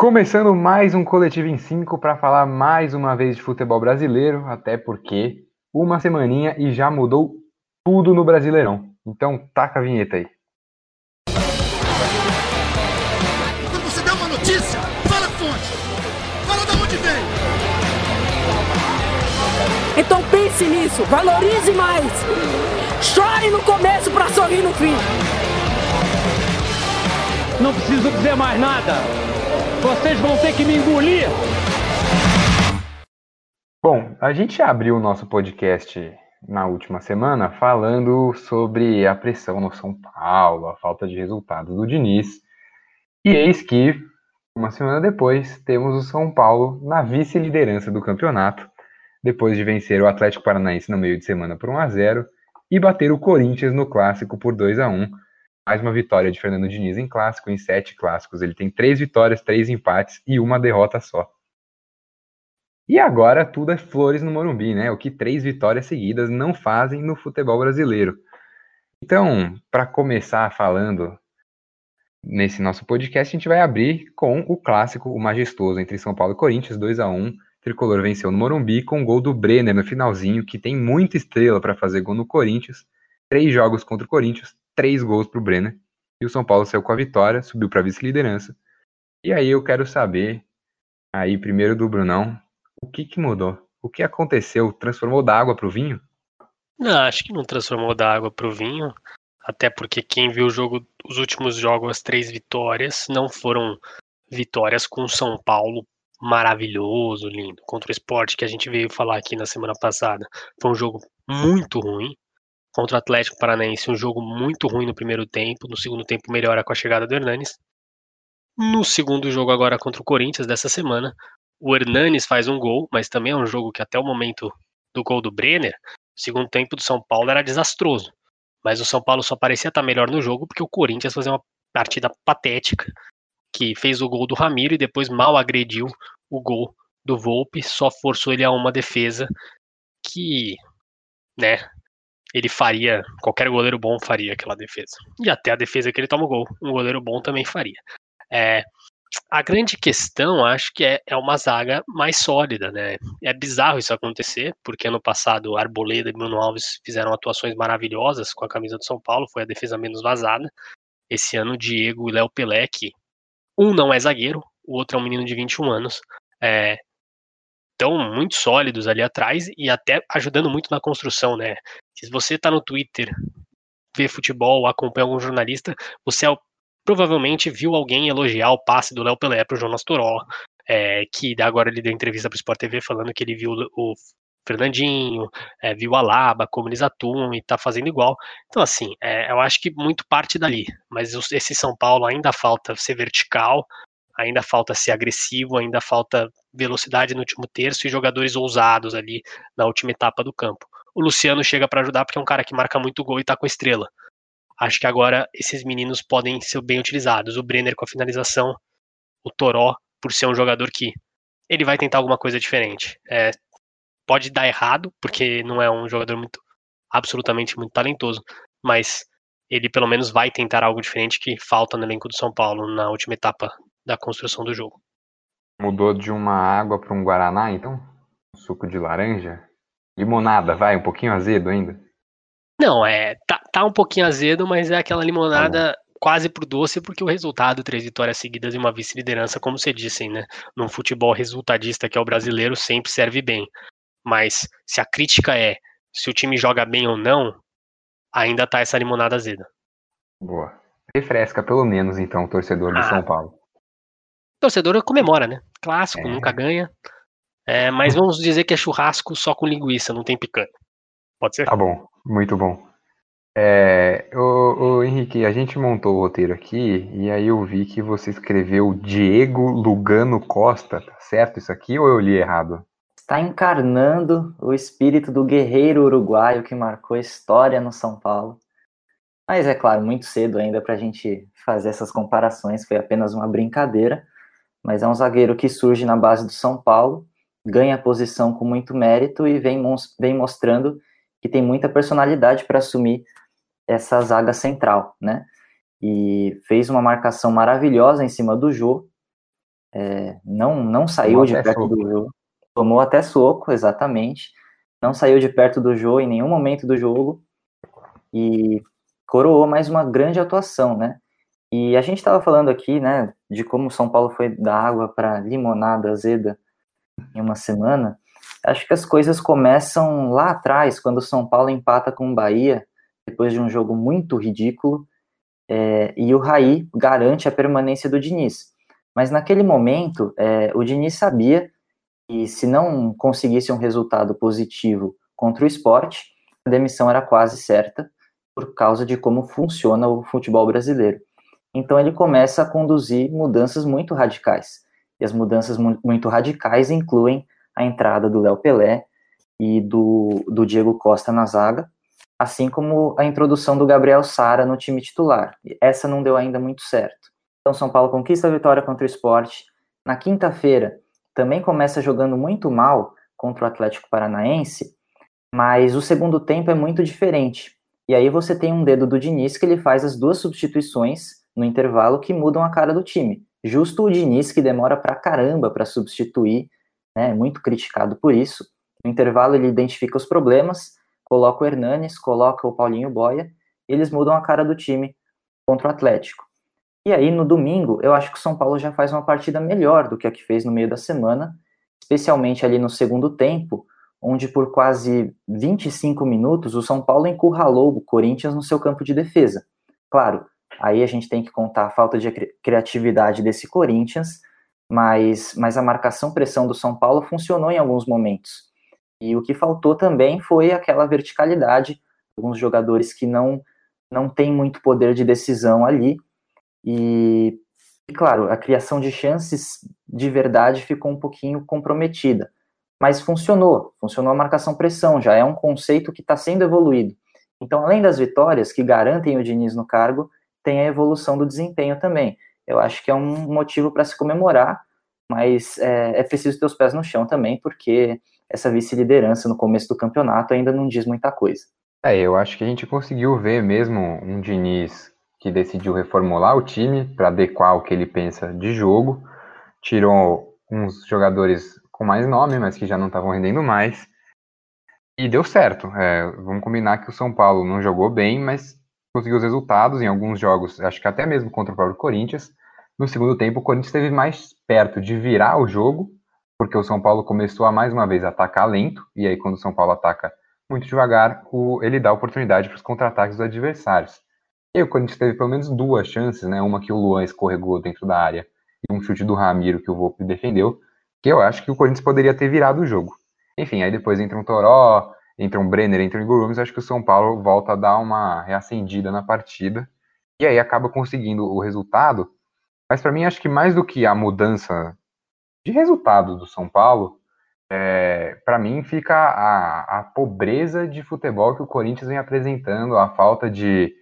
Começando mais um Coletivo em 5 para falar mais uma vez de futebol brasileiro, até porque uma semaninha e já mudou tudo no Brasileirão. Então taca a vinheta aí. Quando você dá uma notícia, fala a fonte. Fala de onde vem. Então pense nisso, valorize mais. Chore no começo para sorrir no fim. Não preciso dizer mais nada. Vocês vão ter que me engolir. Bom, a gente abriu o nosso podcast na última semana falando sobre a pressão no São Paulo, a falta de resultados do Diniz. E eis que, uma semana depois, temos o São Paulo na vice-liderança do campeonato, depois de vencer o Atlético Paranaense no meio de semana por 1 a 0 e bater o Corinthians no clássico por 2 a 1 mais uma vitória de Fernando Diniz em clássico, em sete clássicos. Ele tem três vitórias, três empates e uma derrota só. E agora tudo é flores no Morumbi, né? O que três vitórias seguidas não fazem no futebol brasileiro. Então, para começar falando nesse nosso podcast, a gente vai abrir com o clássico, o majestoso entre São Paulo e Corinthians, 2 a 1 Tricolor venceu no Morumbi com o gol do Brenner no finalzinho, que tem muita estrela para fazer gol no Corinthians. Três jogos contra o Corinthians, três gols para o Brenner. E o São Paulo saiu com a vitória, subiu para vice-liderança. E aí eu quero saber, aí primeiro do Brunão, o que, que mudou? O que aconteceu? Transformou da água para o vinho? Não, acho que não transformou da água para o vinho. Até porque quem viu o jogo, os últimos jogos, as três vitórias, não foram vitórias com São Paulo maravilhoso, lindo. Contra o esporte que a gente veio falar aqui na semana passada. Foi um jogo muito ruim contra o Atlético Paranaense, um jogo muito ruim no primeiro tempo, no segundo tempo melhora com a chegada do Hernanes. No segundo jogo agora contra o Corinthians dessa semana, o Hernanes faz um gol, mas também é um jogo que até o momento do gol do Brenner, o segundo tempo do São Paulo era desastroso. Mas o São Paulo só parecia estar melhor no jogo porque o Corinthians fazia uma partida patética, que fez o gol do Ramiro e depois mal agrediu o gol do Volpe, só forçou ele a uma defesa que, né, ele faria, qualquer goleiro bom faria aquela defesa. E até a defesa que ele toma o gol, um goleiro bom também faria. É, a grande questão, acho que é, é uma zaga mais sólida, né? É bizarro isso acontecer, porque ano passado Arboleda e Bruno Alves fizeram atuações maravilhosas com a camisa do São Paulo, foi a defesa menos vazada. Esse ano, Diego e Léo Pelé, que um não é zagueiro, o outro é um menino de 21 anos, é, estão muito sólidos ali atrás e até ajudando muito na construção, né? Se você está no Twitter, vê futebol, acompanha algum jornalista, você provavelmente viu alguém elogiar o passe do Léo Pelé para o Jonas Toró, é, que agora ele deu entrevista para o Sport TV falando que ele viu o Fernandinho, é, viu a Laba, como eles atuam e está fazendo igual. Então, assim, é, eu acho que muito parte dali. Mas esse São Paulo ainda falta ser vertical, ainda falta ser agressivo, ainda falta velocidade no último terço e jogadores ousados ali na última etapa do campo. O Luciano chega para ajudar porque é um cara que marca muito gol e tá com estrela. Acho que agora esses meninos podem ser bem utilizados. O Brenner com a finalização, o Toró por ser um jogador que ele vai tentar alguma coisa diferente. É, pode dar errado, porque não é um jogador muito absolutamente muito talentoso, mas ele pelo menos vai tentar algo diferente que falta no elenco do São Paulo na última etapa da construção do jogo. Mudou de uma água para um guaraná, então? Um suco de laranja? Limonada, vai, um pouquinho azedo ainda? Não, é tá, tá um pouquinho azedo, mas é aquela limonada tá quase pro doce, porque o resultado, três vitórias seguidas e uma vice-liderança, como você disse, né? Num futebol resultadista que é o brasileiro, sempre serve bem. Mas se a crítica é se o time joga bem ou não, ainda tá essa limonada azeda. Boa. Refresca pelo menos, então, o torcedor ah, do São Paulo torcedor comemora, né? Clássico, é. nunca ganha. É, mas vamos dizer que é churrasco só com linguiça, não tem picanha. Pode ser? Tá bom, muito bom. É, o, o, Henrique, a gente montou o roteiro aqui e aí eu vi que você escreveu Diego Lugano Costa, tá certo isso aqui ou eu li errado? Está encarnando o espírito do guerreiro uruguaio que marcou história no São Paulo. Mas é claro, muito cedo ainda para a gente fazer essas comparações, foi apenas uma brincadeira mas é um zagueiro que surge na base do São Paulo, ganha a posição com muito mérito e vem, vem mostrando que tem muita personalidade para assumir essa zaga central, né? E fez uma marcação maravilhosa em cima do Jô, é, não, não saiu de perto soco. do jogo. Tomou até soco, exatamente. Não saiu de perto do jogo em nenhum momento do jogo. E coroou mais uma grande atuação, né? E a gente estava falando aqui, né, de como o São Paulo foi da água para limonada azeda em uma semana. Acho que as coisas começam lá atrás, quando o São Paulo empata com o Bahia, depois de um jogo muito ridículo, é, e o Raí garante a permanência do Diniz. Mas naquele momento, é, o Diniz sabia que se não conseguisse um resultado positivo contra o esporte, a demissão era quase certa, por causa de como funciona o futebol brasileiro. Então ele começa a conduzir mudanças muito radicais. E as mudanças muito radicais incluem a entrada do Léo Pelé e do, do Diego Costa na zaga, assim como a introdução do Gabriel Sara no time titular. Essa não deu ainda muito certo. Então São Paulo conquista a vitória contra o Esporte. Na quinta-feira, também começa jogando muito mal contra o Atlético Paranaense, mas o segundo tempo é muito diferente. E aí você tem um dedo do Diniz que ele faz as duas substituições no intervalo que mudam a cara do time. Justo o Diniz, que demora pra caramba para substituir, né, muito criticado por isso. No intervalo ele identifica os problemas, coloca o Hernanes, coloca o Paulinho Boia, e eles mudam a cara do time contra o Atlético. E aí no domingo, eu acho que o São Paulo já faz uma partida melhor do que a que fez no meio da semana, especialmente ali no segundo tempo, onde por quase 25 minutos o São Paulo encurralou o Corinthians no seu campo de defesa. Claro, Aí a gente tem que contar a falta de criatividade desse Corinthians, mas, mas a marcação-pressão do São Paulo funcionou em alguns momentos. E o que faltou também foi aquela verticalidade, alguns jogadores que não, não têm muito poder de decisão ali. E, e, claro, a criação de chances de verdade ficou um pouquinho comprometida. Mas funcionou, funcionou a marcação-pressão, já é um conceito que está sendo evoluído. Então, além das vitórias que garantem o Diniz no cargo, tem a evolução do desempenho também. Eu acho que é um motivo para se comemorar, mas é, é, preciso ter os pés no chão também, porque essa vice-liderança no começo do campeonato ainda não diz muita coisa. É, eu acho que a gente conseguiu ver mesmo um Diniz que decidiu reformular o time para adequar o que ele pensa de jogo, tirou uns jogadores com mais nome, mas que já não estavam rendendo mais, e deu certo. É, vamos combinar que o São Paulo não jogou bem, mas conseguiu os resultados em alguns jogos, acho que até mesmo contra o próprio Corinthians. No segundo tempo, o Corinthians esteve mais perto de virar o jogo, porque o São Paulo começou a mais uma vez atacar lento, e aí quando o São Paulo ataca muito devagar, o, ele dá oportunidade para os contra-ataques dos adversários. E aí o Corinthians teve pelo menos duas chances, né? Uma que o Luan escorregou dentro da área e um chute do Ramiro que o Volpe defendeu, que eu acho que o Corinthians poderia ter virado o jogo. Enfim, aí depois entra um Toró, entre um Brenner, entre um Igor Gomes, acho que o São Paulo volta a dar uma reacendida na partida e aí acaba conseguindo o resultado. Mas para mim, acho que mais do que a mudança de resultado do São Paulo, é, para mim fica a, a, pobreza de futebol que o Corinthians vem apresentando, a falta de,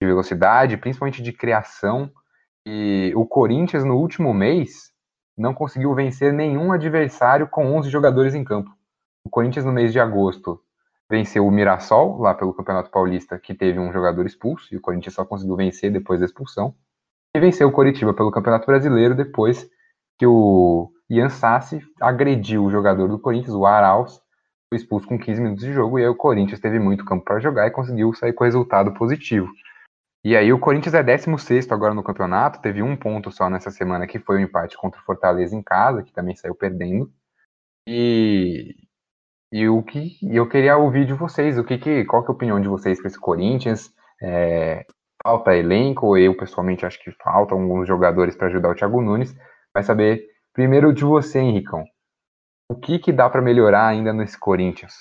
de velocidade, principalmente de criação. E o Corinthians, no último mês, não conseguiu vencer nenhum adversário com 11 jogadores em campo. O Corinthians, no mês de agosto, venceu o Mirassol, lá pelo Campeonato Paulista, que teve um jogador expulso, e o Corinthians só conseguiu vencer depois da expulsão. E venceu o Coritiba pelo Campeonato Brasileiro, depois que o Ian Sassi agrediu o jogador do Corinthians, o Arauz, foi expulso com 15 minutos de jogo, e aí o Corinthians teve muito campo para jogar e conseguiu sair com resultado positivo. E aí o Corinthians é 16 agora no campeonato, teve um ponto só nessa semana, que foi o um empate contra o Fortaleza em casa, que também saiu perdendo. E, e o que eu queria ouvir de vocês, o que, que qual que é a opinião de vocês para esse Corinthians? É, falta elenco, eu pessoalmente acho que faltam alguns jogadores para ajudar o Thiago Nunes. Vai saber primeiro de você, Henricão. O que que dá para melhorar ainda nesse Corinthians?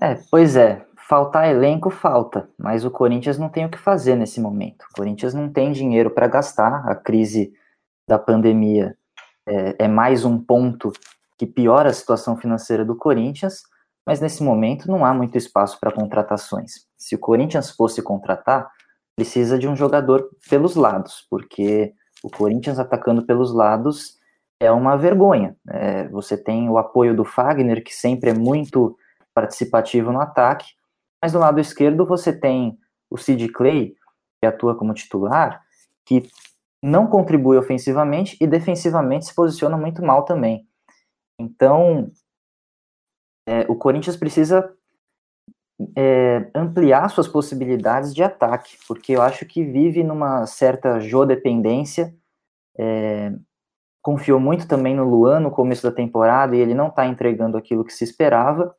É, pois é, faltar elenco falta, mas o Corinthians não tem o que fazer nesse momento. O Corinthians não tem dinheiro para gastar. A crise da pandemia é, é mais um ponto que piora a situação financeira do Corinthians, mas nesse momento não há muito espaço para contratações. Se o Corinthians fosse contratar, precisa de um jogador pelos lados, porque o Corinthians atacando pelos lados é uma vergonha. É, você tem o apoio do Fagner, que sempre é muito participativo no ataque, mas do lado esquerdo você tem o Sid Clay, que atua como titular, que não contribui ofensivamente e defensivamente se posiciona muito mal também. Então, é, o Corinthians precisa é, ampliar suas possibilidades de ataque, porque eu acho que vive numa certa Jô-dependência. É, confiou muito também no Luan no começo da temporada e ele não está entregando aquilo que se esperava.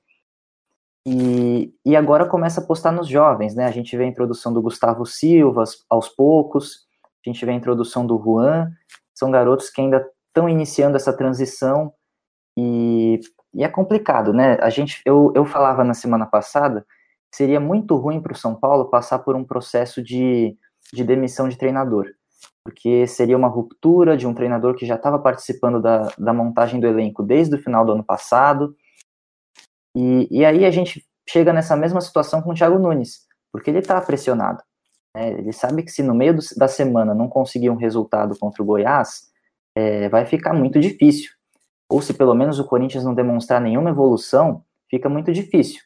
E, e agora começa a apostar nos jovens, né? A gente vê a introdução do Gustavo Silva aos poucos, a gente vê a introdução do Juan, são garotos que ainda estão iniciando essa transição e, e, é complicado, né? A gente, eu, eu falava na semana passada seria muito ruim para o São Paulo passar por um processo de, de demissão de treinador, porque seria uma ruptura de um treinador que já estava participando da, da montagem do elenco desde o final do ano passado, e, e aí a gente chega nessa mesma situação com o Thiago Nunes, porque ele está pressionado. Né? Ele sabe que se no meio do, da semana não conseguir um resultado contra o Goiás, é, vai ficar muito difícil. Ou se pelo menos o Corinthians não demonstrar nenhuma evolução, fica muito difícil.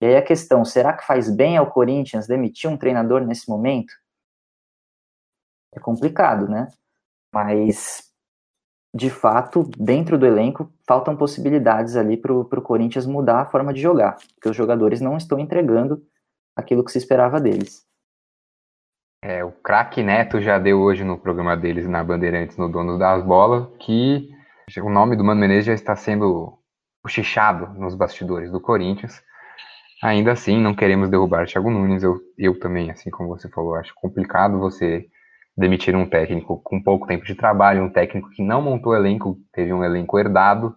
E aí a questão, será que faz bem ao Corinthians demitir um treinador nesse momento? É complicado, né? Mas de fato, dentro do elenco, faltam possibilidades ali para o Corinthians mudar a forma de jogar, porque os jogadores não estão entregando aquilo que se esperava deles. É, o craque Neto já deu hoje no programa deles na Bandeirantes, no Dono das Bolas, que o nome do Mano Menezes já está sendo cochichado nos bastidores do Corinthians. Ainda assim, não queremos derrubar Thiago Nunes. Eu, eu também, assim como você falou, acho complicado você demitir um técnico com pouco tempo de trabalho, um técnico que não montou elenco, teve um elenco herdado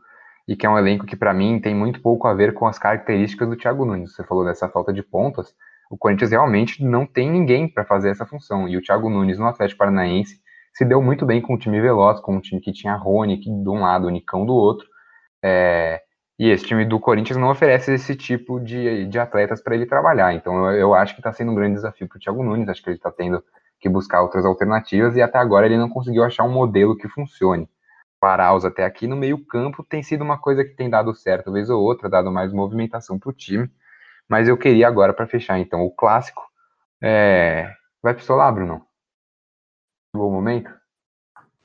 e que é um elenco que para mim tem muito pouco a ver com as características do Thiago Nunes. Você falou dessa falta de pontas, o Corinthians realmente não tem ninguém para fazer essa função e o Thiago Nunes no Atlético Paranaense se deu muito bem com um time veloz, com um time que tinha Rony que de um lado, o Nicão do outro. É, e esse time do Corinthians não oferece esse tipo de, de atletas para ele trabalhar. Então eu, eu acho que está sendo um grande desafio para o Thiago Nunes. Acho que ele está tendo que buscar outras alternativas e até agora ele não conseguiu achar um modelo que funcione. O Arauz até aqui no meio campo tem sido uma coisa que tem dado certo vez ou outra, dado mais movimentação para o time, mas eu queria agora para fechar então o clássico, é... vai pistolar, Bruno? Bom momento?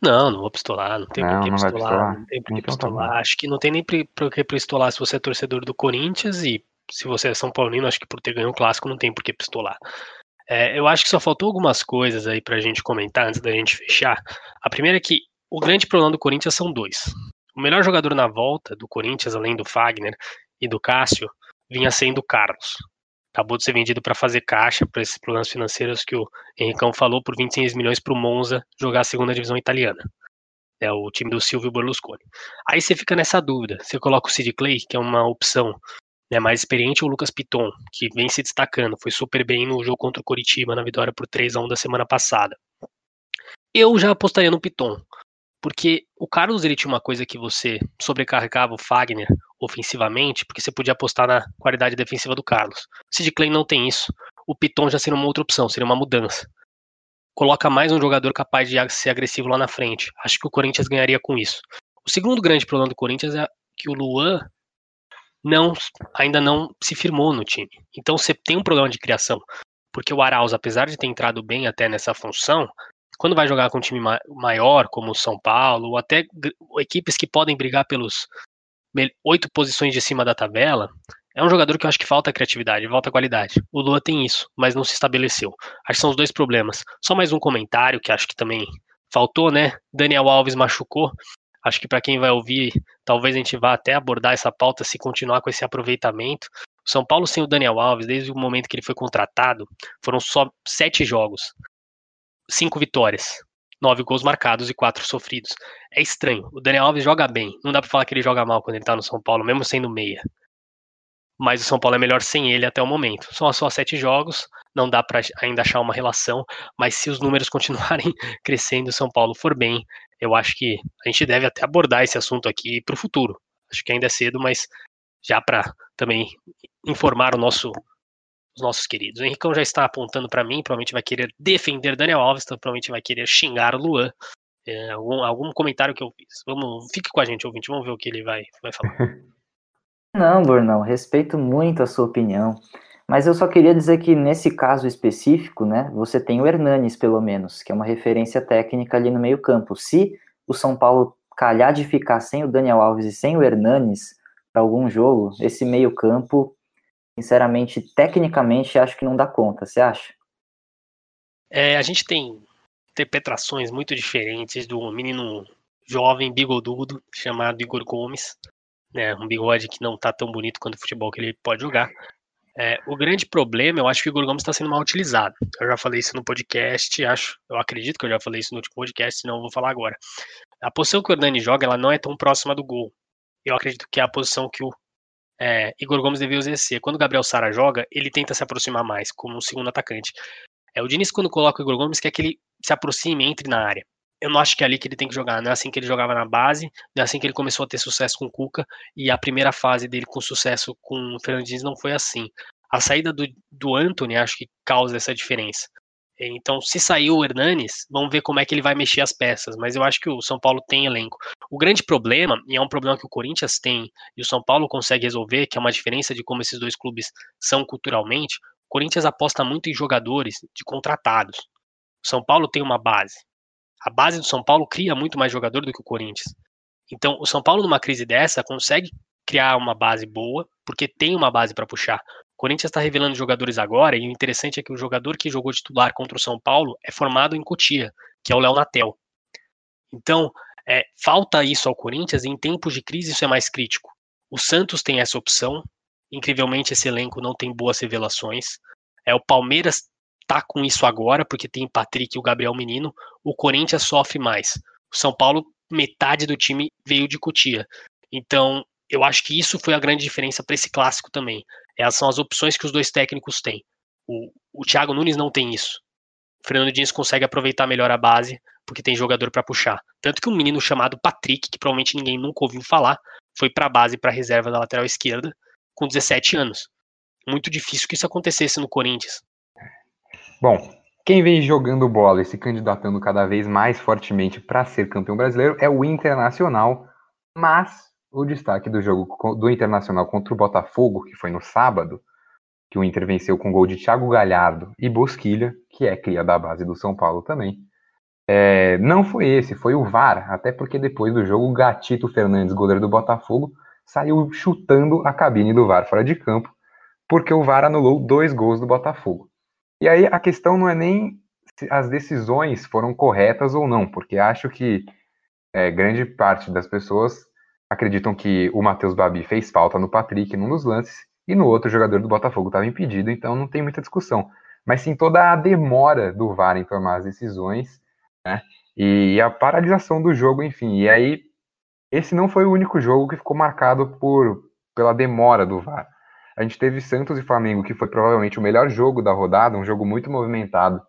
Não, não vou pistolar, não tem não, por que pistolar, pistolar, não tem por que então, tá pistolar. Tá acho que não tem nem por que pistolar se você é torcedor do Corinthians e se você é São Paulino, acho que por ter ganho o clássico não tem por que pistolar. É, eu acho que só faltou algumas coisas aí pra gente comentar antes da gente fechar. A primeira é que o grande problema do Corinthians são dois. O melhor jogador na volta do Corinthians, além do Fagner e do Cássio, vinha sendo o Carlos. Acabou de ser vendido para fazer caixa para esses problemas financeiros que o Henricão falou por 26 milhões para o Monza jogar a segunda divisão italiana. É o time do Silvio Berlusconi. Aí você fica nessa dúvida. Você coloca o Sid Clay, que é uma opção né, mais experiente, o Lucas Piton, que vem se destacando, foi super bem no jogo contra o Coritiba, na vitória por 3 a 1 da semana passada. Eu já apostaria no Piton, porque o Carlos ele tinha uma coisa que você sobrecarregava o Fagner ofensivamente, porque você podia apostar na qualidade defensiva do Carlos. O Sid Clay não tem isso. O Piton já seria uma outra opção, seria uma mudança. Coloca mais um jogador capaz de ser agressivo lá na frente. Acho que o Corinthians ganharia com isso. O segundo grande problema do Corinthians é que o Luan não ainda não se firmou no time. Então você tem um problema de criação, porque o Arauz, apesar de ter entrado bem até nessa função, quando vai jogar com um time maior, como o São Paulo, ou até equipes que podem brigar pelos oito posições de cima da tabela, é um jogador que eu acho que falta criatividade, falta qualidade. O Lua tem isso, mas não se estabeleceu. Acho que são os dois problemas. Só mais um comentário que acho que também faltou, né? Daniel Alves machucou. Acho que para quem vai ouvir, talvez a gente vá até abordar essa pauta se continuar com esse aproveitamento. O São Paulo sem o Daniel Alves, desde o momento que ele foi contratado, foram só sete jogos, cinco vitórias, nove gols marcados e quatro sofridos. É estranho. O Daniel Alves joga bem. Não dá para falar que ele joga mal quando ele tá no São Paulo, mesmo sendo meia. Mas o São Paulo é melhor sem ele até o momento. São só sete jogos, não dá para ainda achar uma relação, mas se os números continuarem crescendo e o São Paulo for bem, eu acho que a gente deve até abordar esse assunto aqui para o futuro. Acho que ainda é cedo, mas já para também informar o nosso, os nossos queridos. O Henricão já está apontando para mim, provavelmente vai querer defender Daniel Alves, então provavelmente vai querer xingar o Luan. É, algum, algum comentário que eu fiz. Vamos, fique com a gente, ouvinte, vamos ver o que ele vai, vai falar. Não, Burnão, respeito muito a sua opinião, Mas eu só queria dizer que nesse caso específico, né, você tem o Hernanes, pelo menos, que é uma referência técnica ali no meio-campo. Se o São Paulo calhar de ficar sem o Daniel Alves e sem o Hernanes para algum jogo, esse meio-campo, sinceramente, tecnicamente, acho que não dá conta. Você acha? É, a gente tem interpretações muito diferentes do menino jovem bigodudo chamado Igor Gomes, né, um bigode que não tá tão bonito quanto o futebol que ele pode jogar. É, o grande problema, eu acho que o Igor Gomes está sendo mal utilizado. Eu já falei isso no podcast, acho, eu acredito que eu já falei isso no último podcast, senão eu vou falar agora. A posição que o Hernani joga, ela não é tão próxima do gol. Eu acredito que é a posição que o é, Igor Gomes devia exercer. Quando o Gabriel Sara joga, ele tenta se aproximar mais, como um segundo atacante. É, o Diniz, quando coloca o Igor Gomes, quer que ele se aproxime, entre na área. Eu não acho que é ali que ele tem que jogar. Não é assim que ele jogava na base, não é assim que ele começou a ter sucesso com o Cuca. E a primeira fase dele com sucesso com o Fernandinho não foi assim. A saída do, do Anthony acho que causa essa diferença. Então, se sair o Hernanes, vamos ver como é que ele vai mexer as peças. Mas eu acho que o São Paulo tem elenco. O grande problema, e é um problema que o Corinthians tem e o São Paulo consegue resolver, que é uma diferença de como esses dois clubes são culturalmente, o Corinthians aposta muito em jogadores de contratados. O São Paulo tem uma base. A base do São Paulo cria muito mais jogador do que o Corinthians. Então, o São Paulo, numa crise dessa, consegue criar uma base boa, porque tem uma base para puxar. Corinthians está revelando jogadores agora, e o interessante é que o jogador que jogou titular contra o São Paulo é formado em Cotia, que é o Léo Natel. Então, é, falta isso ao Corinthians, e em tempos de crise isso é mais crítico. O Santos tem essa opção, incrivelmente esse elenco não tem boas revelações. É, o Palmeiras tá com isso agora, porque tem Patrick e o Gabriel Menino. O Corinthians sofre mais. O São Paulo, metade do time veio de Cotia. Então, eu acho que isso foi a grande diferença para esse clássico também. Essas são as opções que os dois técnicos têm. O, o Thiago Nunes não tem isso. O Fernando Diniz consegue aproveitar melhor a base, porque tem jogador para puxar. Tanto que um menino chamado Patrick, que provavelmente ninguém nunca ouviu falar, foi para a base, para a reserva da lateral esquerda, com 17 anos. Muito difícil que isso acontecesse no Corinthians. Bom, quem vem jogando bola e se candidatando cada vez mais fortemente para ser campeão brasileiro é o Internacional, mas o destaque do jogo do Internacional contra o Botafogo, que foi no sábado, que o Inter venceu com gol de Thiago Galhardo e Bosquilha, que é cria da base do São Paulo também. É, não foi esse, foi o VAR, até porque depois do jogo o Gatito Fernandes, goleiro do Botafogo, saiu chutando a cabine do VAR fora de campo, porque o VAR anulou dois gols do Botafogo. E aí a questão não é nem se as decisões foram corretas ou não, porque acho que é, grande parte das pessoas acreditam que o Matheus Babi fez falta no Patrick num dos lances e no outro jogador do Botafogo estava impedido, então não tem muita discussão. Mas sim toda a demora do VAR em tomar as decisões, né? E a paralisação do jogo, enfim. E aí, esse não foi o único jogo que ficou marcado por pela demora do VAR. A gente teve Santos e Flamengo, que foi provavelmente o melhor jogo da rodada, um jogo muito movimentado,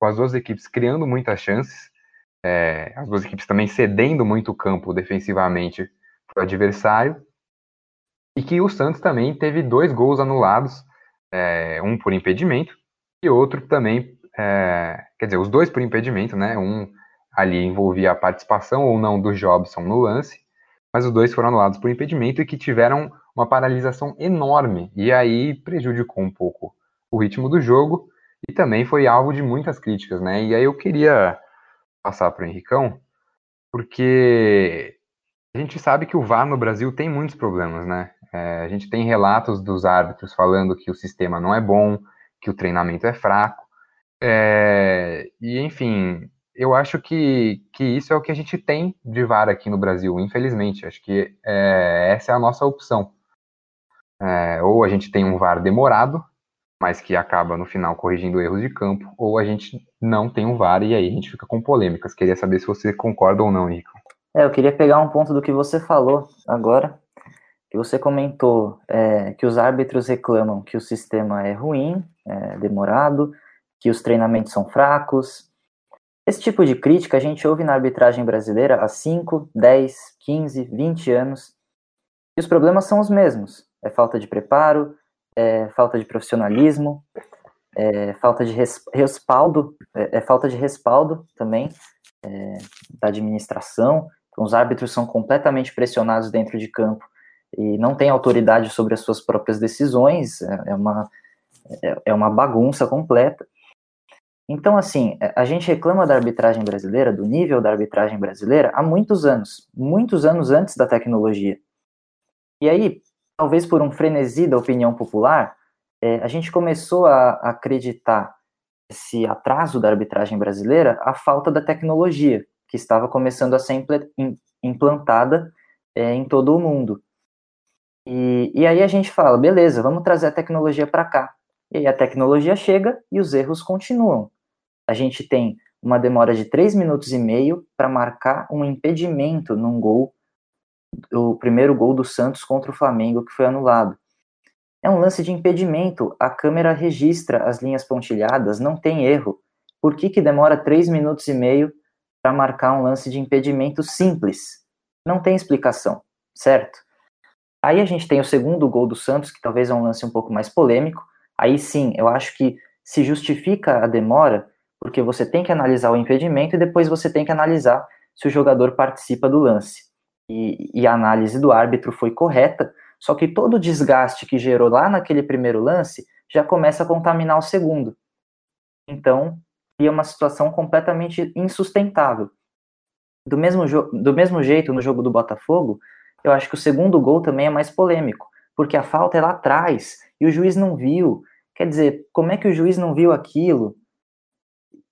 com as duas equipes criando muitas chances, é, as duas equipes também cedendo muito o campo defensivamente o adversário, e que o Santos também teve dois gols anulados, é, um por impedimento e outro também, é, quer dizer, os dois por impedimento, né? Um ali envolvia a participação ou não do Jobson no lance, mas os dois foram anulados por impedimento e que tiveram uma paralisação enorme e aí prejudicou um pouco o ritmo do jogo e também foi alvo de muitas críticas, né? E aí eu queria passar para o Henricão, porque a gente sabe que o VAR no Brasil tem muitos problemas, né? É, a gente tem relatos dos árbitros falando que o sistema não é bom, que o treinamento é fraco, é, e enfim, eu acho que, que isso é o que a gente tem de VAR aqui no Brasil, infelizmente. Acho que é, essa é a nossa opção. É, ou a gente tem um VAR demorado, mas que acaba no final corrigindo erros de campo, ou a gente não tem um VAR e aí a gente fica com polêmicas. Queria saber se você concorda ou não, Rico. É, eu queria pegar um ponto do que você falou agora, que você comentou é, que os árbitros reclamam que o sistema é ruim, é demorado, que os treinamentos são fracos, esse tipo de crítica a gente ouve na arbitragem brasileira há 5, 10, 15, 20 anos. E os problemas são os mesmos. É falta de preparo, é falta de profissionalismo, é falta de respaldo, é, é falta de respaldo também é, da administração. Então, os árbitros são completamente pressionados dentro de campo e não têm autoridade sobre as suas próprias decisões. É, é uma, é, é uma bagunça completa. Então, assim, a gente reclama da arbitragem brasileira, do nível da arbitragem brasileira, há muitos anos, muitos anos antes da tecnologia. E aí, talvez por um frenesi da opinião popular, é, a gente começou a acreditar esse atraso da arbitragem brasileira à falta da tecnologia, que estava começando a ser implantada é, em todo o mundo. E, e aí a gente fala, beleza, vamos trazer a tecnologia para cá. E aí a tecnologia chega e os erros continuam. A gente tem uma demora de 3 minutos e meio para marcar um impedimento num gol, o primeiro gol do Santos contra o Flamengo, que foi anulado. É um lance de impedimento, a câmera registra as linhas pontilhadas, não tem erro. Por que, que demora 3 minutos e meio para marcar um lance de impedimento simples? Não tem explicação, certo? Aí a gente tem o segundo gol do Santos, que talvez é um lance um pouco mais polêmico. Aí sim, eu acho que se justifica a demora, porque você tem que analisar o impedimento e depois você tem que analisar se o jogador participa do lance. E, e a análise do árbitro foi correta, só que todo o desgaste que gerou lá naquele primeiro lance já começa a contaminar o segundo. Então, é uma situação completamente insustentável. Do mesmo, do mesmo jeito, no jogo do Botafogo, eu acho que o segundo gol também é mais polêmico, porque a falta é lá atrás e o juiz não viu. Quer dizer, como é que o juiz não viu aquilo?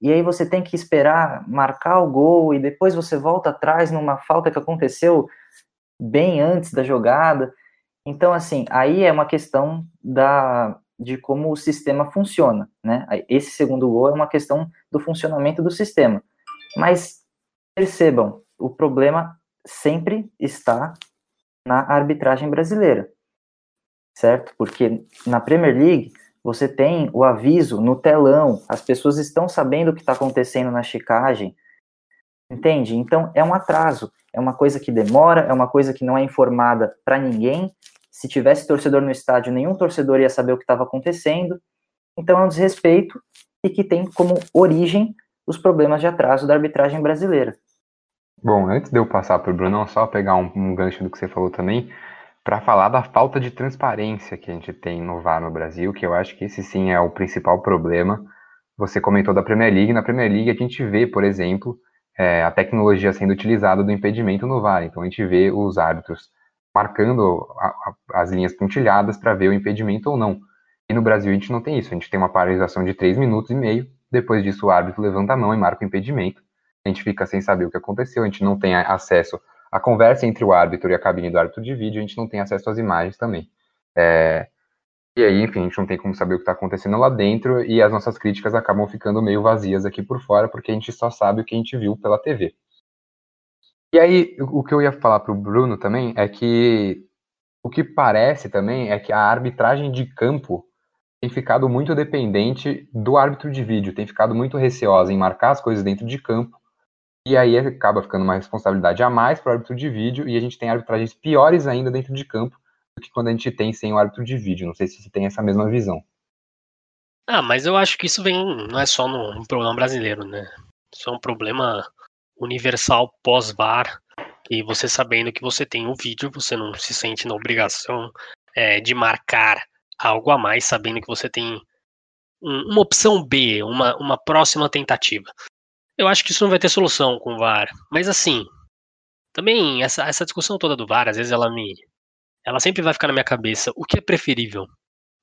E aí você tem que esperar marcar o gol e depois você volta atrás numa falta que aconteceu bem antes da jogada. Então, assim, aí é uma questão da, de como o sistema funciona, né? Esse segundo gol é uma questão do funcionamento do sistema. Mas percebam, o problema sempre está na arbitragem brasileira, certo? Porque na Premier League você tem o aviso no telão, as pessoas estão sabendo o que está acontecendo na checagem, entende? Então é um atraso, é uma coisa que demora, é uma coisa que não é informada para ninguém. Se tivesse torcedor no estádio, nenhum torcedor ia saber o que estava acontecendo. Então é um desrespeito e que tem como origem os problemas de atraso da arbitragem brasileira. Bom, antes de eu passar para o Bruno, só pegar um, um gancho do que você falou também, para falar da falta de transparência que a gente tem no VAR no Brasil, que eu acho que esse sim é o principal problema. Você comentou da Premier League, na Premier League a gente vê, por exemplo, é, a tecnologia sendo utilizada do impedimento no VAR, então a gente vê os árbitros marcando a, a, as linhas pontilhadas para ver o impedimento ou não. E no Brasil a gente não tem isso, a gente tem uma paralisação de 3 minutos e meio, depois disso o árbitro levanta a mão e marca o impedimento, a gente fica sem saber o que aconteceu, a gente não tem acesso à conversa entre o árbitro e a cabine do árbitro de vídeo, a gente não tem acesso às imagens também. É, e aí, enfim, a gente não tem como saber o que está acontecendo lá dentro e as nossas críticas acabam ficando meio vazias aqui por fora, porque a gente só sabe o que a gente viu pela TV. E aí, o que eu ia falar para o Bruno também é que o que parece também é que a arbitragem de campo tem ficado muito dependente do árbitro de vídeo, tem ficado muito receosa em marcar as coisas dentro de campo e aí acaba ficando uma responsabilidade a mais para o árbitro de vídeo e a gente tem arbitragens piores ainda dentro de campo do que quando a gente tem sem o árbitro de vídeo. Não sei se você tem essa mesma visão. Ah, mas eu acho que isso vem, não é só no, no problema brasileiro, né? Isso é um problema universal pós-VAR, e você sabendo que você tem o vídeo, você não se sente na obrigação é, de marcar algo a mais, sabendo que você tem um, uma opção B, uma, uma próxima tentativa. Eu acho que isso não vai ter solução com o VAR. Mas assim, também essa, essa discussão toda do VAR, às vezes ela me. Ela sempre vai ficar na minha cabeça. O que é preferível?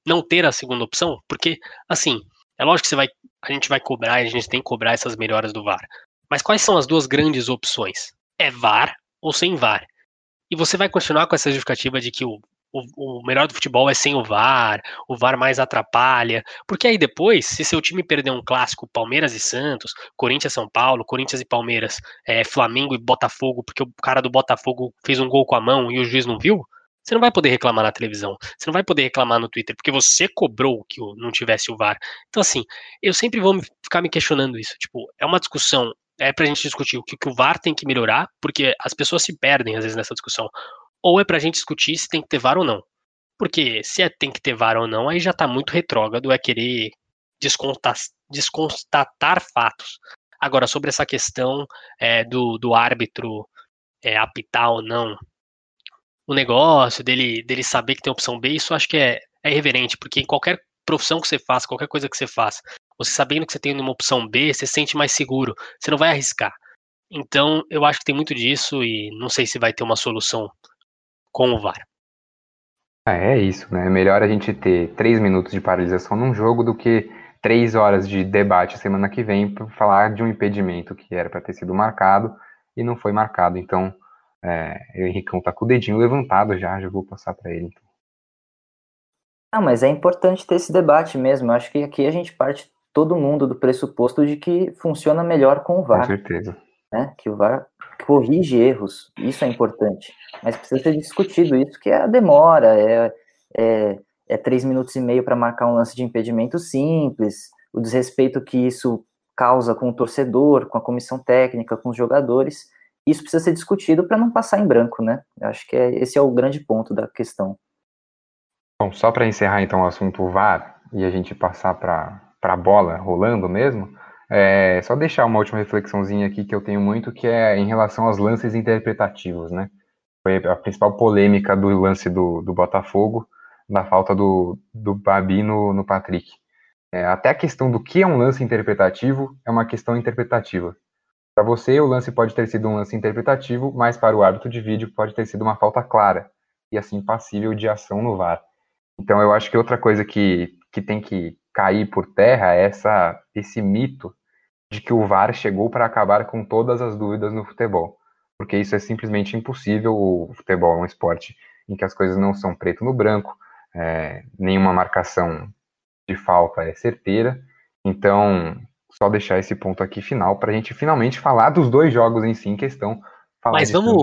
Não ter a segunda opção? Porque, assim, é lógico que você vai. A gente vai cobrar, a gente tem que cobrar essas melhoras do VAR. Mas quais são as duas grandes opções? É VAR ou sem VAR? E você vai continuar com essa justificativa de que o o, o, melhor do futebol é sem o VAR, o VAR mais atrapalha. Porque aí depois, se seu time perder um clássico Palmeiras e Santos, Corinthians São Paulo, Corinthians e Palmeiras, é, Flamengo e Botafogo, porque o cara do Botafogo fez um gol com a mão e o juiz não viu, você não vai poder reclamar na televisão, você não vai poder reclamar no Twitter, porque você cobrou que não tivesse o VAR. Então, assim, eu sempre vou ficar me questionando isso. Tipo, é uma discussão, é pra gente discutir o que, que o VAR tem que melhorar, porque as pessoas se perdem às vezes nessa discussão ou é pra gente discutir se tem que ter VAR ou não. Porque se é tem que ter VAR ou não, aí já tá muito retrógrado, é querer desconstatar fatos. Agora, sobre essa questão é, do, do árbitro é, apitar ou não o negócio, dele, dele saber que tem opção B, isso acho que é, é irreverente, porque em qualquer profissão que você faça, qualquer coisa que você faça, você sabendo que você tem uma opção B, você se sente mais seguro, você não vai arriscar. Então, eu acho que tem muito disso e não sei se vai ter uma solução com o VAR. É, é isso, né? É melhor a gente ter três minutos de paralisação num jogo do que três horas de debate semana que vem para falar de um impedimento que era para ter sido marcado e não foi marcado. Então, é, o Henricão tá com o dedinho levantado já, já vou passar para ele. Então. Ah, mas é importante ter esse debate mesmo. Eu acho que aqui a gente parte todo mundo do pressuposto de que funciona melhor com o VAR. Com certeza. Né? Que o VAR corrige erros, isso é importante. Mas precisa ser discutido isso, que é a demora, é, é, é três minutos e meio para marcar um lance de impedimento simples, o desrespeito que isso causa com o torcedor, com a comissão técnica, com os jogadores. Isso precisa ser discutido para não passar em branco, né? Eu acho que é, esse é o grande ponto da questão. Bom, só para encerrar então o assunto VAR e a gente passar para a bola rolando mesmo, é, só deixar uma última reflexãozinha aqui que eu tenho muito, que é em relação aos lances interpretativos, né? Foi a principal polêmica do lance do, do Botafogo, da falta do, do Babi no, no Patrick. É, até a questão do que é um lance interpretativo é uma questão interpretativa. Para você, o lance pode ter sido um lance interpretativo, mas para o árbitro de vídeo pode ter sido uma falta clara e assim passível de ação no VAR. Então eu acho que outra coisa que, que tem que cair por terra essa, esse mito de que o VAR chegou para acabar com todas as dúvidas no futebol. Porque isso é simplesmente impossível. O futebol é um esporte em que as coisas não são preto no branco, é, nenhuma marcação de falta é certeira. Então, só deixar esse ponto aqui final para a gente finalmente falar dos dois jogos em si em questão. Mas vamos,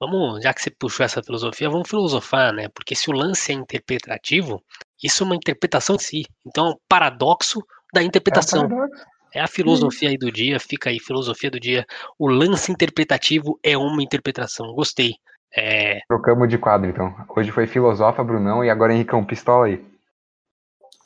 vamos, já que você puxou essa filosofia, vamos filosofar, né? Porque se o lance é interpretativo, isso é uma interpretação em si. Então é um paradoxo da interpretação. É, um paradoxo. é a filosofia aí do dia, fica aí, filosofia do dia. O lance interpretativo é uma interpretação. Gostei. É... Trocamos de quadro, então. Hoje foi filosofa, Brunão, e agora Henricão, pistola aí.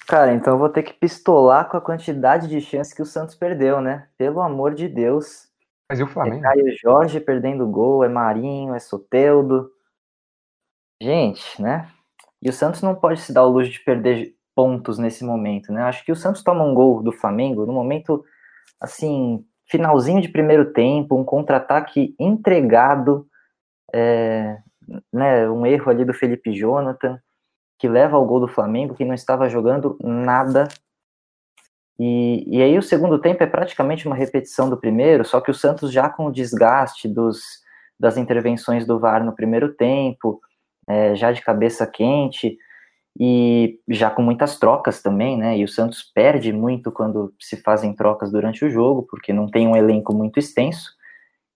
Cara, então eu vou ter que pistolar com a quantidade de chance que o Santos perdeu, né? Pelo amor de Deus. Mas e o Flamengo? É Caio Jorge perdendo gol, é Marinho, é Soteudo. Gente, né? E o Santos não pode se dar o luxo de perder pontos nesse momento, né? Acho que o Santos toma um gol do Flamengo no momento, assim, finalzinho de primeiro tempo, um contra-ataque entregado, é, né, um erro ali do Felipe Jonathan, que leva ao gol do Flamengo, que não estava jogando nada e, e aí o segundo tempo é praticamente uma repetição do primeiro, só que o Santos já com o desgaste dos, das intervenções do VAR no primeiro tempo, é, já de cabeça quente, e já com muitas trocas também, né? E o Santos perde muito quando se fazem trocas durante o jogo, porque não tem um elenco muito extenso.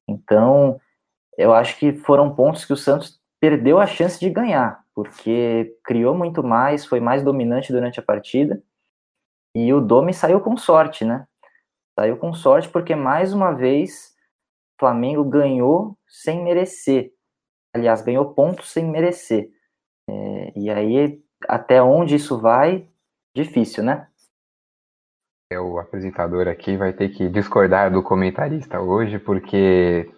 Então, eu acho que foram pontos que o Santos perdeu a chance de ganhar, porque criou muito mais, foi mais dominante durante a partida e o Domi saiu com sorte, né? Saiu com sorte porque, mais uma vez, o Flamengo ganhou sem merecer. Aliás, ganhou pontos sem merecer. É, e aí, até onde isso vai, difícil, né? É, o apresentador aqui vai ter que discordar do comentarista hoje, porque,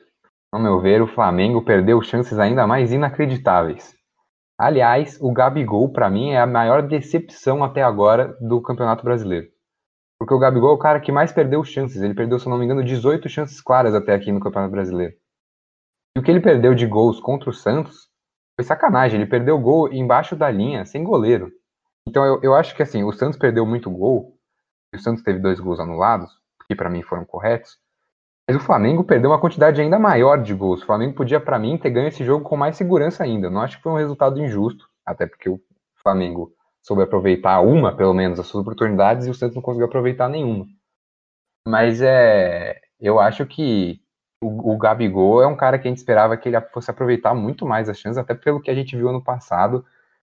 ao meu ver, o Flamengo perdeu chances ainda mais inacreditáveis. Aliás, o Gabigol, para mim, é a maior decepção até agora do Campeonato Brasileiro. Porque o Gabigol é o cara que mais perdeu chances. Ele perdeu, se não me engano, 18 chances claras até aqui no Campeonato Brasileiro. E o que ele perdeu de gols contra o Santos foi sacanagem. Ele perdeu gol embaixo da linha, sem goleiro. Então eu, eu acho que assim, o Santos perdeu muito gol. O Santos teve dois gols anulados, que para mim foram corretos. Mas o Flamengo perdeu uma quantidade ainda maior de gols. O Flamengo podia, para mim, ter ganho esse jogo com mais segurança ainda. Não acho que foi um resultado injusto, até porque o Flamengo soube aproveitar uma, pelo menos, das suas oportunidades e o Santos não conseguiu aproveitar nenhuma. Mas é, eu acho que o, o Gabigol é um cara que a gente esperava que ele fosse aproveitar muito mais as chances, até pelo que a gente viu ano passado.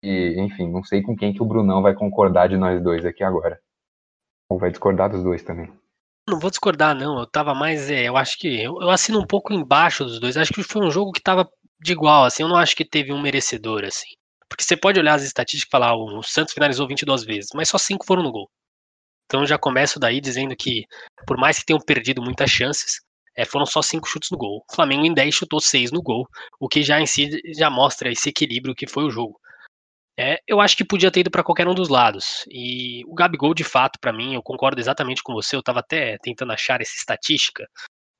E, enfim, não sei com quem que o Brunão vai concordar de nós dois aqui agora. Ou vai discordar dos dois também. Não vou discordar, não. Eu tava mais. É, eu acho que. Eu, eu, assino um pouco embaixo dos dois. Acho que foi um jogo que tava de igual, assim. Eu não acho que teve um merecedor, assim. Porque você pode olhar as estatísticas e falar, o Santos finalizou 22 vezes, mas só 5 foram no gol. Então já começo daí dizendo que, por mais que tenham perdido muitas chances, é, foram só 5 chutes no gol. O Flamengo em 10 chutou 6 no gol, o que já em si já mostra esse equilíbrio que foi o jogo. É, eu acho que podia ter ido para qualquer um dos lados. E o Gabigol, de fato, para mim, eu concordo exatamente com você. Eu estava até tentando achar essa estatística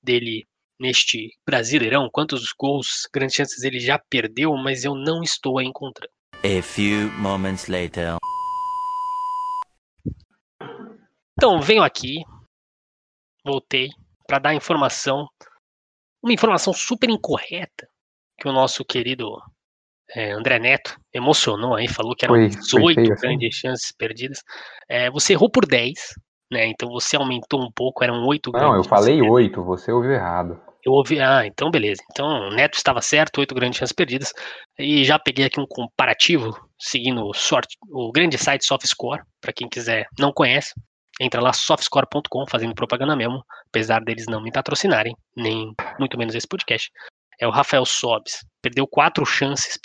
dele neste Brasileirão, quantos gols, grandes chances ele já perdeu, mas eu não estou a encontrando. A few moments later. Então, venho aqui, voltei para dar informação, uma informação super incorreta que o nosso querido é, André Neto emocionou aí, falou que eram Foi- 18 foi feio, assim? grandes chances perdidas. É, você errou por 10, né? Então você aumentou um pouco, eram 8 Não, eu falei perdidas. oito, você ouviu errado. Eu ouvi, ah, então beleza. Então o Neto estava certo, oito grandes chances perdidas. E já peguei aqui um comparativo, seguindo o, sorte, o grande site SoftScore, para quem quiser, não conhece, entra lá softscore.com, fazendo propaganda mesmo, apesar deles não me patrocinarem, nem muito menos esse podcast. É o Rafael Sobes, perdeu quatro chances,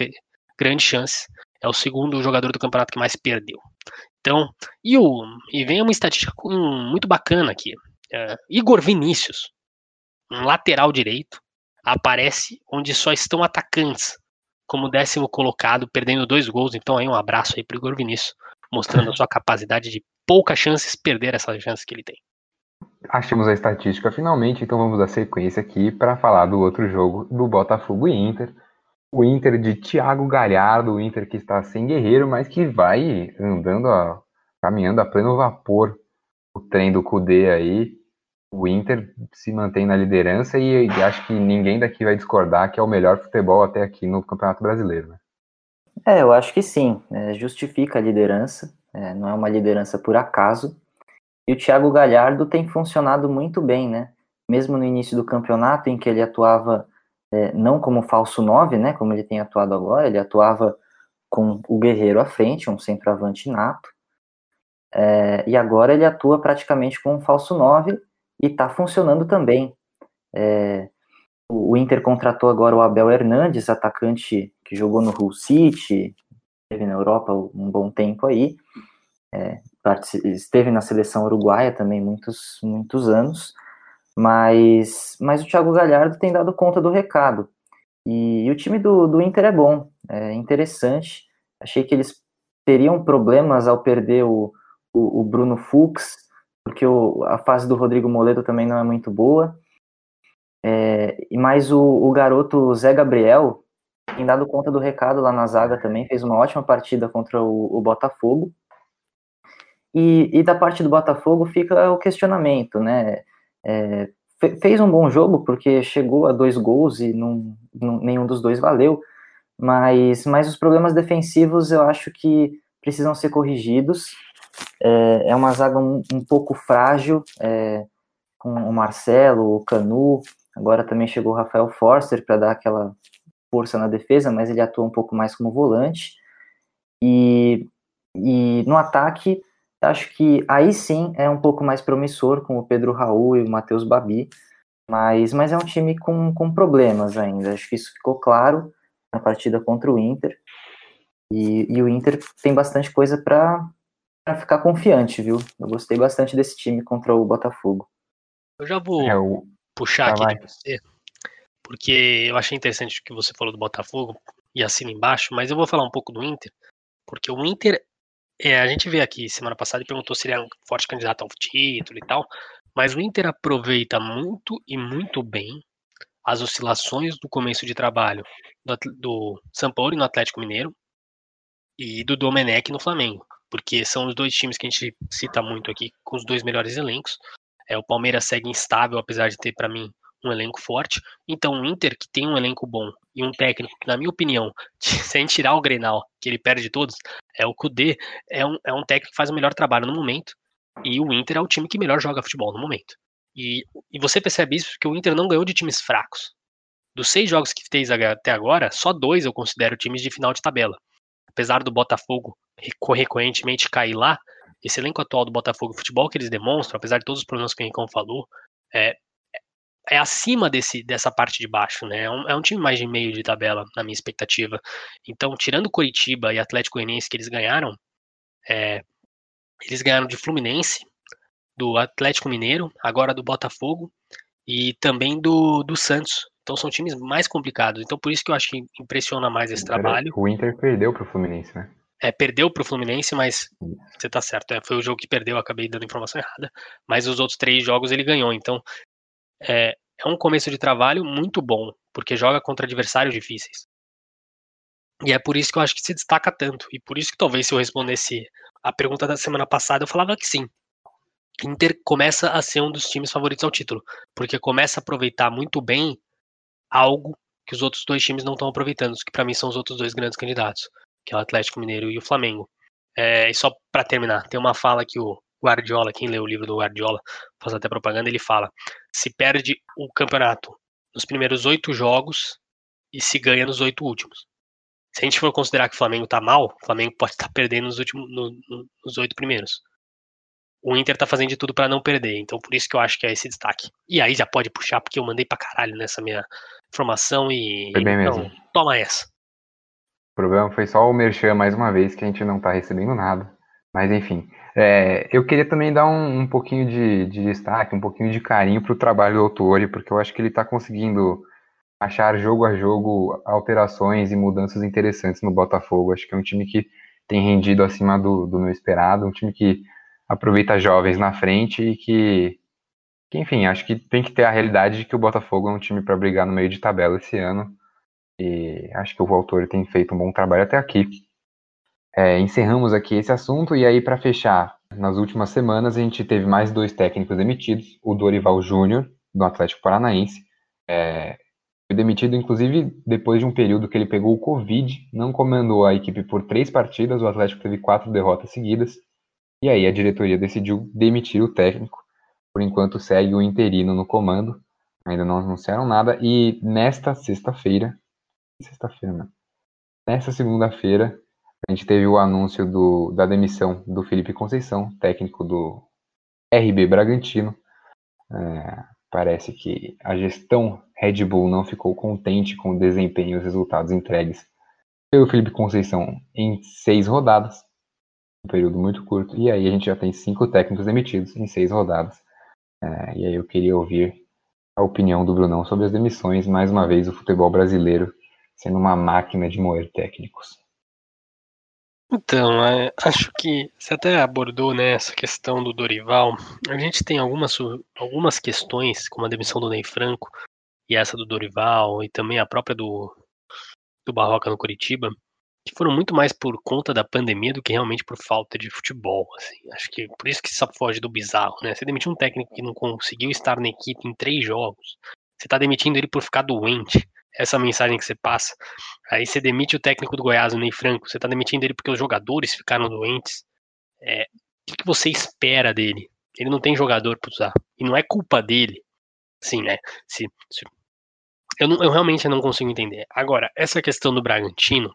grandes chances, é o segundo jogador do campeonato que mais perdeu. Então, e, o, e vem uma estatística muito bacana aqui. É, Igor Vinícius, um lateral direito, aparece onde só estão atacantes, como décimo colocado, perdendo dois gols. Então aí um abraço aí pro Igor Vinícius, mostrando a sua capacidade de poucas chances perder essas chances que ele tem. Achamos a estatística finalmente, então vamos dar sequência aqui para falar do outro jogo do Botafogo e Inter. O Inter de Thiago Galhardo, o Inter que está sem guerreiro, mas que vai andando, a- caminhando a pleno vapor. O trem do Cudê aí. O Inter se mantém na liderança e, e acho que ninguém daqui vai discordar que é o melhor futebol até aqui no Campeonato Brasileiro. Né? É, eu acho que sim. é, justifica a liderança. É, não é uma liderança por acaso. E o Thiago Galhardo tem funcionado muito bem, né? Mesmo no início do campeonato, em que ele atuava é, não como falso 9, né? Como ele tem atuado agora, ele atuava com o Guerreiro à frente, um centroavante nato. É, e agora ele atua praticamente com um falso 9 e está funcionando também. É, o, Inter contratou agora o Abel Hernandes, atacante que jogou no Hull City, esteve na Europa um bom tempo aí, é, esteve na seleção uruguaia também muitos, muitos anos, mas, mas o Thiago Galhardo tem dado conta do recado. E, o time do, do Inter é bom, é interessante. Achei que eles teriam problemas ao perder o, o, o Bruno Fux, porque o, a fase do Rodrigo Moledo também não é muito boa. É, e mais o, o garoto Zé Gabriel tem dado conta do recado lá na zaga também, fez uma ótima partida contra o, o Botafogo. E, e, da parte do Botafogo fica o questionamento, né? É, fe, fez um bom jogo porque chegou a dois gols e não, não, nenhum dos dois valeu, mas, mas os problemas defensivos eu acho que precisam ser corrigidos. É, é uma zaga um, um pouco frágil, é, com o Marcelo, o Canu, agora também chegou o Rafael Forster para dar aquela força na defesa, mas ele atua um pouco mais como volante. E, e no ataque, acho que aí sim é um pouco mais promissor com o Pedro Raul e o Matheus Babi, mas, mas é um time com, com problemas ainda. Acho que isso ficou claro na partida contra o Inter. E, e o Inter tem bastante coisa para ficar confiante, viu? Eu gostei bastante desse time contra o Botafogo. Eu já vou É, o... puxar Ah, aqui vai. de você, porque eu achei interessante o que você falou do Botafogo e assina embaixo, mas eu vou falar um pouco do Inter, porque o Inter, é, a gente veio aqui semana passada e perguntou se ele era um forte candidato ao título e tal, mas o Inter aproveita muito e muito bem as oscilações do começo de trabalho do, do Sampaoli no Atlético Mineiro e do Domenech no Flamengo, porque são os dois times que a gente cita muito aqui com os dois melhores elencos. É, o Palmeiras segue instável, apesar de ter, para mim, um elenco forte. Então, o Inter, que tem um elenco bom e um técnico que, na minha opinião, se a gente tirar o Grenal, que ele perde de todos, é o Kudê, é um, é um técnico que faz o melhor trabalho no momento. E o Inter é o time que melhor joga futebol no momento. E, e você percebe isso porque o Inter não ganhou de times fracos. Dos seis jogos que fez até agora, só dois eu considero times de final de tabela. Apesar do Botafogo reco- recorrentemente cair lá, esse elenco atual do Botafogo, futebol que eles demonstram, apesar de todos os problemas que o Rincon falou, é, é acima desse, dessa parte de baixo, né? É um, é um time mais de meio de tabela, na minha expectativa. Então, tirando Curitiba e Atlético Goianiense que eles ganharam, é, eles ganharam de Fluminense, do Atlético Mineiro, agora do Botafogo e também do, do Santos. Então são times mais complicados. Então por isso que eu acho que impressiona mais esse trabalho. O Inter perdeu pro Fluminense, né? É, perdeu pro Fluminense, mas você tá certo. É, foi o jogo que perdeu, acabei dando informação errada. Mas os outros três jogos ele ganhou. Então, é, é um começo de trabalho muito bom, porque joga contra adversários difíceis. E é por isso que eu acho que se destaca tanto. E por isso que talvez se eu respondesse a pergunta da semana passada, eu falava que sim. Inter começa a ser um dos times favoritos ao título, porque começa a aproveitar muito bem algo que os outros dois times não estão aproveitando, que para mim são os outros dois grandes candidatos, que é o Atlético Mineiro e o Flamengo. É, e só para terminar, tem uma fala que o Guardiola, quem lê o livro do Guardiola, faz até propaganda, ele fala: se perde o campeonato nos primeiros oito jogos e se ganha nos oito últimos. Se a gente for considerar que o Flamengo tá mal, o Flamengo pode estar tá perdendo nos últimos, no, no, nos oito primeiros. O Inter tá fazendo de tudo para não perder, então por isso que eu acho que é esse destaque. E aí já pode puxar, porque eu mandei pra caralho nessa minha informação e. Foi bem então, mesmo. toma essa. O problema foi só o Merchan mais uma vez, que a gente não tá recebendo nada. Mas enfim. É, eu queria também dar um, um pouquinho de, de, destaque, um pouquinho de carinho pro trabalho do Autori, porque eu acho que ele tá conseguindo achar jogo a jogo alterações e mudanças interessantes no Botafogo. Acho que é um time que tem rendido acima do, do meu esperado, um time que aproveita jovens na frente e que, que, enfim, acho que tem que ter a realidade de que o Botafogo é um time para brigar no meio de tabela esse ano. E acho que o autor tem feito um bom trabalho até aqui. É, encerramos aqui esse assunto e aí para fechar, nas últimas semanas a gente teve mais dois técnicos demitidos, o Dorival Júnior do Atlético Paranaense, é, foi demitido, inclusive, depois de um período que ele pegou o Covid, não comandou a equipe por três partidas, o Atlético teve quatro derrotas seguidas, e aí a diretoria decidiu demitir o técnico. Por enquanto segue o interino no comando, ainda não anunciaram nada, e nesta sexta-feira, sexta-feira, né? Nesta segunda-feira, a gente teve o anúncio do, da demissão do Felipe Conceição, técnico do RB Bragantino. É, Parece que a gestão Red Bull não ficou contente com o desempenho e os resultados entregues pelo Felipe Conceição em seis rodadas, um período muito curto, e aí a gente já tem cinco técnicos demitidos em seis rodadas. É, e aí eu queria ouvir a opinião do Brunão sobre as demissões, mais uma vez o futebol brasileiro sendo uma máquina de moer técnicos. Então, é, acho que você até abordou né, essa questão do Dorival. A gente tem algumas, algumas questões, como a demissão do Ney Franco e essa do Dorival, e também a própria do, do Barroca no Curitiba, que foram muito mais por conta da pandemia do que realmente por falta de futebol. Assim. Acho que por isso que só foge do bizarro. Né? Você demitiu um técnico que não conseguiu estar na equipe em três jogos. Você está demitindo ele por ficar doente essa mensagem que você passa. Aí você demite o técnico do Goiás, o Ney Franco, você tá demitindo ele porque os jogadores ficaram doentes. É, o que, que você espera dele? Ele não tem jogador para usar. E não é culpa dele. Sim, né? Se, se, eu, não, eu realmente não consigo entender. Agora, essa questão do Bragantino,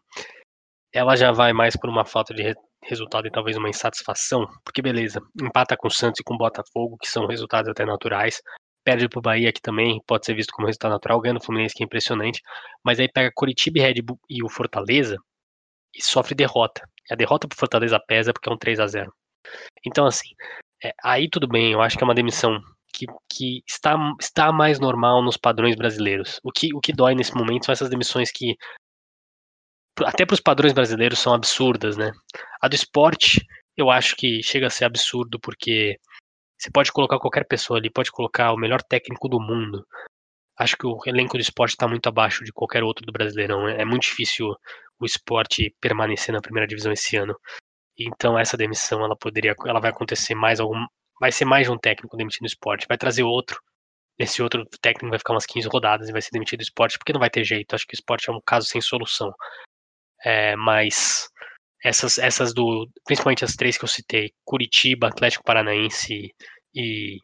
ela já vai mais por uma falta de re resultado e talvez uma insatisfação, porque beleza, empata com o Santos e com o Botafogo, que são resultados até naturais, perde pro Bahia, que também pode ser visto como resultado natural, ganha no Fluminense, que é impressionante, mas aí pega Curitiba e Red Bull e o Fortaleza e sofre derrota. E a derrota pro Fortaleza pesa porque é um 3 a 0 Então, assim, é, aí tudo bem, eu acho que é uma demissão que, que está, está mais normal nos padrões brasileiros. O que, o que dói nesse momento são essas demissões que, até para os padrões brasileiros, são absurdas, né? A do esporte, eu acho que chega a ser absurdo porque você pode colocar qualquer pessoa ali, pode colocar o melhor técnico do mundo. Acho que o elenco do esporte está muito abaixo de qualquer outro do Brasileirão. É muito difícil o esporte permanecer na primeira divisão esse ano. Então essa demissão ela poderia, ela vai acontecer mais algum, vai ser mais de um técnico demitido do esporte, vai trazer outro. Esse outro técnico vai ficar umas 15 rodadas e vai ser demitido do esporte porque não vai ter jeito. Acho que o esporte é um caso sem solução. É, mas essas, essas do. Principalmente as três que eu citei: Curitiba, Atlético Paranaense e,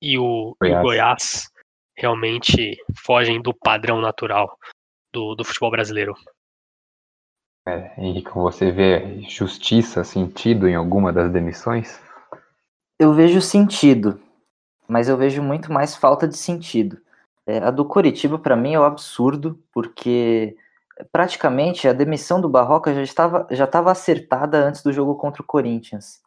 e o Goiás. E Goiás realmente fogem do padrão natural do, do futebol brasileiro. É, Henrique, você vê justiça, sentido em alguma das demissões? Eu vejo sentido, mas eu vejo muito mais falta de sentido. É, a do Curitiba, para mim, é um absurdo, porque praticamente a demissão do Barroca já estava, já estava acertada antes do jogo contra o Corinthians.